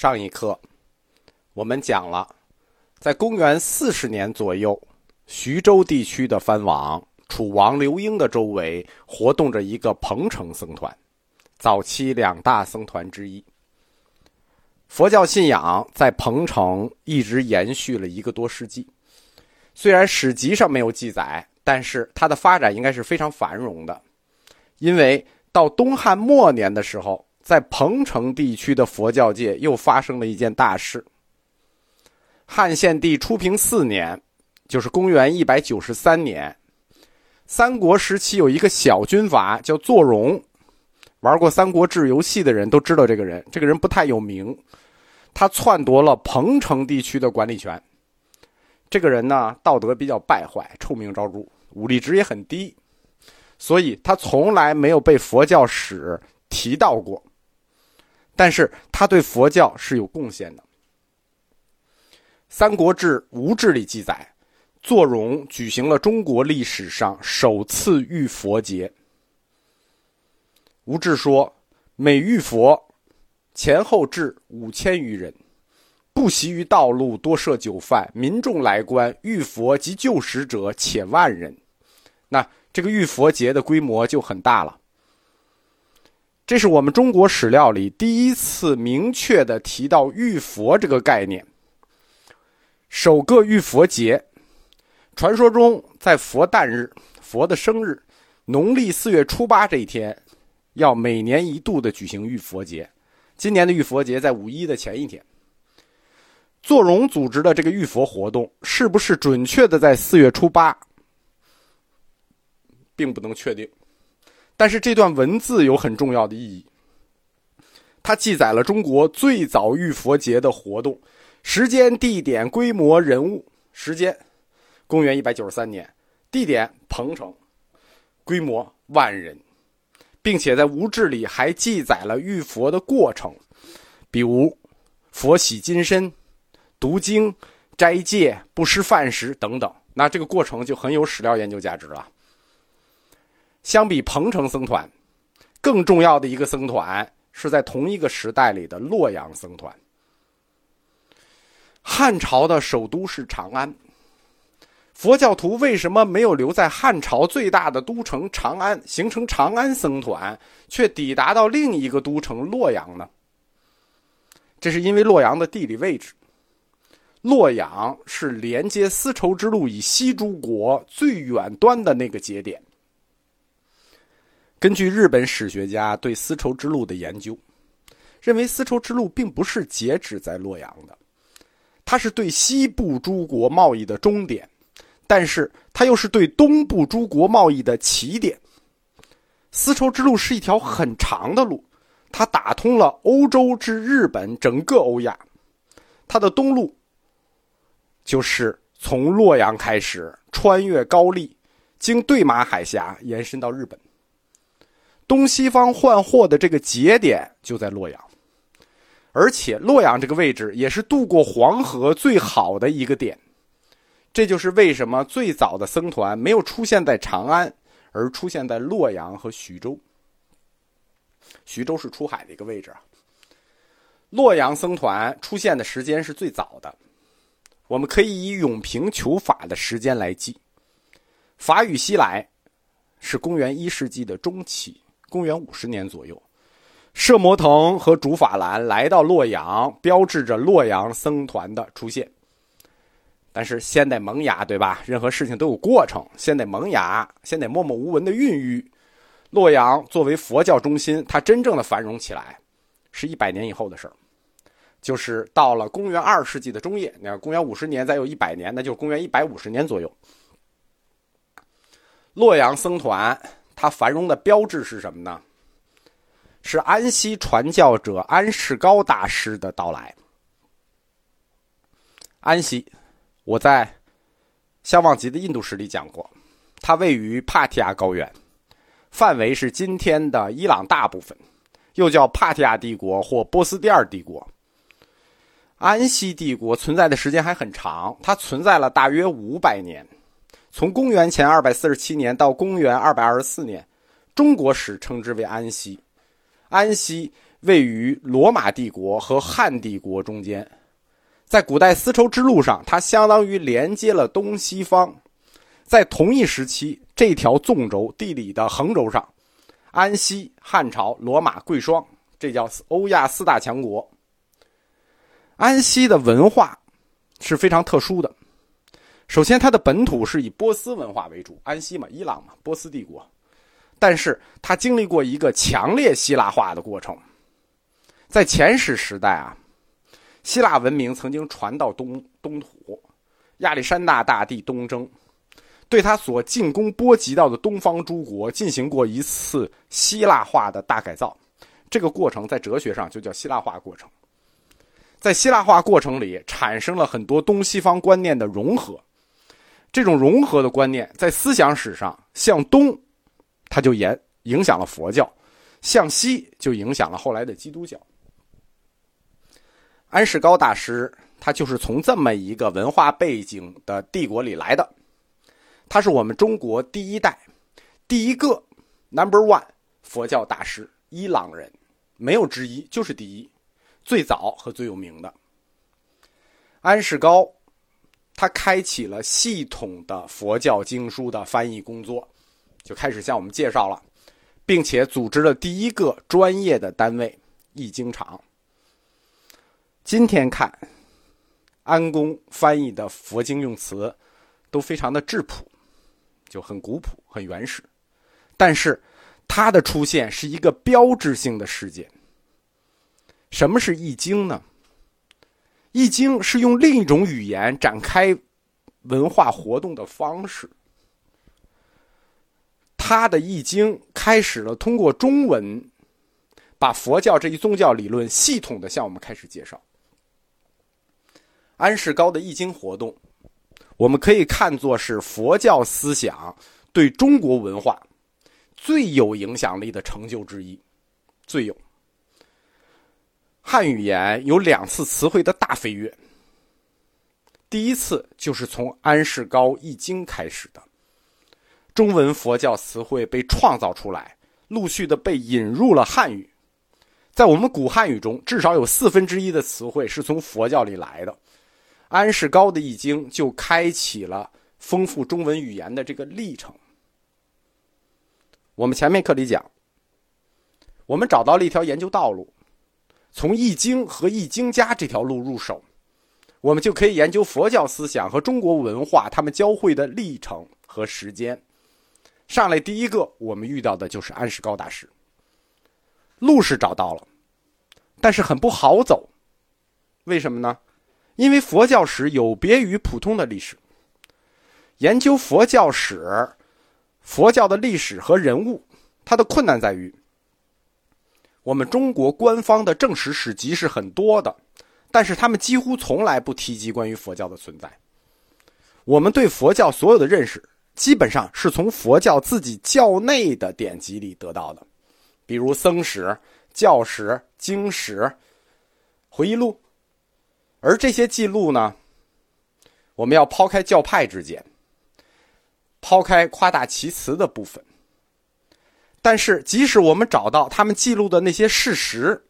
上一课，我们讲了，在公元四十年左右，徐州地区的藩王楚王刘英的周围活动着一个彭城僧团，早期两大僧团之一。佛教信仰在彭城一直延续了一个多世纪，虽然史籍上没有记载，但是它的发展应该是非常繁荣的，因为到东汉末年的时候。在彭城地区的佛教界又发生了一件大事。汉献帝初平四年，就是公元一百九十三年，三国时期有一个小军阀叫坐荣，玩过《三国志》游戏的人都知道这个人。这个人不太有名，他篡夺了彭城地区的管理权。这个人呢，道德比较败坏，臭名昭著，武力值也很低，所以他从来没有被佛教史提到过。但是他对佛教是有贡献的。《三国志·吴志》里记载，作荣举行了中国历史上首次遇佛节。吴志说：“每遇佛，前后至五千余人，不习于道路，多设酒饭，民众来观遇佛及救食者，且万人。那这个遇佛节的规模就很大了。”这是我们中国史料里第一次明确的提到浴佛这个概念。首个浴佛节，传说中在佛诞日、佛的生日，农历四月初八这一天，要每年一度的举行浴佛节。今年的浴佛节在五一的前一天。坐荣组织的这个浴佛活动，是不是准确的在四月初八，并不能确定。但是这段文字有很重要的意义，它记载了中国最早浴佛节的活动时间、地点、规模、人物。时间，公元一百九十三年；地点，彭城；规模，万人，并且在吴志里还记载了浴佛的过程，比如佛洗金身、读经、斋戒、不吃饭食等等。那这个过程就很有史料研究价值了。相比彭城僧团，更重要的一个僧团是在同一个时代里的洛阳僧团。汉朝的首都是长安，佛教徒为什么没有留在汉朝最大的都城长安，形成长安僧团，却抵达到另一个都城洛阳呢？这是因为洛阳的地理位置，洛阳是连接丝绸之路以西诸国最远端的那个节点。根据日本史学家对丝绸之路的研究，认为丝绸之路并不是截止在洛阳的，它是对西部诸国贸易的终点，但是它又是对东部诸国贸易的起点。丝绸之路是一条很长的路，它打通了欧洲至日本整个欧亚。它的东路就是从洛阳开始，穿越高丽，经对马海峡延伸到日本。东西方换货的这个节点就在洛阳，而且洛阳这个位置也是渡过黄河最好的一个点。这就是为什么最早的僧团没有出现在长安，而出现在洛阳和徐州。徐州是出海的一个位置啊。洛阳僧团出现的时间是最早的，我们可以以永平求法的时间来记。法语西来是公元一世纪的中期。公元五十年左右，摄摩腾和竺法兰来到洛阳，标志着洛阳僧团的出现。但是先得萌芽，对吧？任何事情都有过程，先得萌芽，先得默默无闻的孕育。洛阳作为佛教中心，它真正的繁荣起来，是一百年以后的事儿，就是到了公元二世纪的中叶。你看，公元五十年再有一百年，那就是公元一百五十年左右。洛阳僧团。它繁荣的标志是什么呢？是安息传教者安世高大师的到来。安息，我在《相望集》的印度史里讲过，它位于帕提亚高原，范围是今天的伊朗大部分，又叫帕提亚帝国或波斯第二帝国。安息帝国存在的时间还很长，它存在了大约五百年。从公元前二百四十七年到公元二百二十四年，中国史称之为安息。安息位于罗马帝国和汉帝国中间，在古代丝绸之路上，它相当于连接了东西方。在同一时期，这条纵轴地理的横轴上，安息、汉朝、罗马、贵霜，这叫欧亚四大强国。安息的文化是非常特殊的。首先，它的本土是以波斯文化为主，安息嘛，伊朗嘛，波斯帝国。但是，它经历过一个强烈希腊化的过程。在前史时代啊，希腊文明曾经传到东东土，亚历山大大帝东征，对他所进攻波及到的东方诸国进行过一次希腊化的大改造。这个过程在哲学上就叫希腊化过程。在希腊化过程里，产生了很多东西方观念的融合。这种融合的观念在思想史上向东，它就影影响了佛教；向西就影响了后来的基督教。安世高大师他就是从这么一个文化背景的帝国里来的，他是我们中国第一代、第一个 Number One 佛教大师，伊朗人，没有之一，就是第一，最早和最有名的安世高。他开启了系统的佛教经书的翻译工作，就开始向我们介绍了，并且组织了第一个专业的单位——译经场。今天看，安公翻译的佛经用词都非常的质朴，就很古朴、很原始。但是，他的出现是一个标志性的事件。什么是易经呢？易经是用另一种语言展开文化活动的方式。他的易经开始了通过中文，把佛教这一宗教理论系统的向我们开始介绍。安世高的易经活动，我们可以看作是佛教思想对中国文化最有影响力的成就之一，最有。汉语言有两次词汇的大飞跃。第一次就是从安世高易经开始的，中文佛教词汇被创造出来，陆续的被引入了汉语。在我们古汉语中，至少有四分之一的词汇是从佛教里来的。安世高的易经就开启了丰富中文语言的这个历程。我们前面课里讲，我们找到了一条研究道路。从易经和易经家这条路入手，我们就可以研究佛教思想和中国文化他们交汇的历程和时间。上来第一个，我们遇到的就是安世高大师。路是找到了，但是很不好走。为什么呢？因为佛教史有别于普通的历史。研究佛教史、佛教的历史和人物，它的困难在于。我们中国官方的正史史籍是很多的，但是他们几乎从来不提及关于佛教的存在。我们对佛教所有的认识，基本上是从佛教自己教内的典籍里得到的，比如僧史、教史、经史、回忆录。而这些记录呢，我们要抛开教派之间，抛开夸大其词的部分。但是，即使我们找到他们记录的那些事实，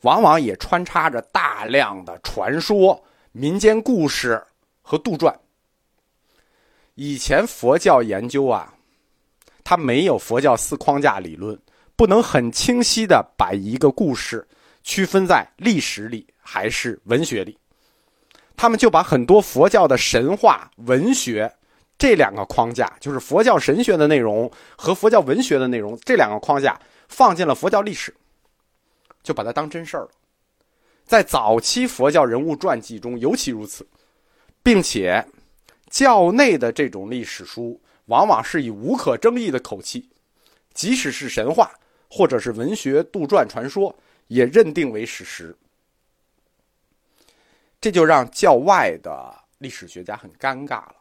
往往也穿插着大量的传说、民间故事和杜撰。以前佛教研究啊，它没有佛教四框架理论，不能很清晰的把一个故事区分在历史里还是文学里，他们就把很多佛教的神话文学。这两个框架就是佛教神学的内容和佛教文学的内容，这两个框架放进了佛教历史，就把它当真事儿了。在早期佛教人物传记中尤其如此，并且教内的这种历史书往往是以无可争议的口气，即使是神话或者是文学杜撰传说，也认定为史实。这就让教外的历史学家很尴尬了。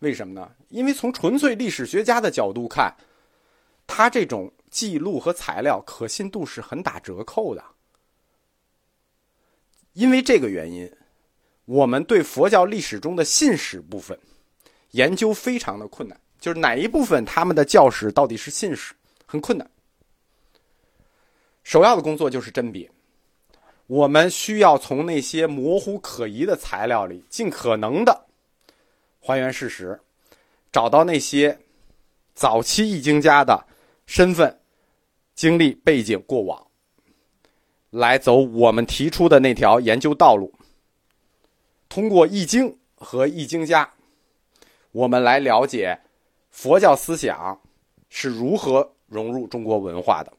为什么呢？因为从纯粹历史学家的角度看，他这种记录和材料可信度是很打折扣的。因为这个原因，我们对佛教历史中的信史部分研究非常的困难，就是哪一部分他们的教史到底是信史，很困难。首要的工作就是甄别。我们需要从那些模糊可疑的材料里，尽可能的还原事实，找到那些早期易经家的身份、经历、背景、过往，来走我们提出的那条研究道路。通过易经和易经家，我们来了解佛教思想是如何融入中国文化的。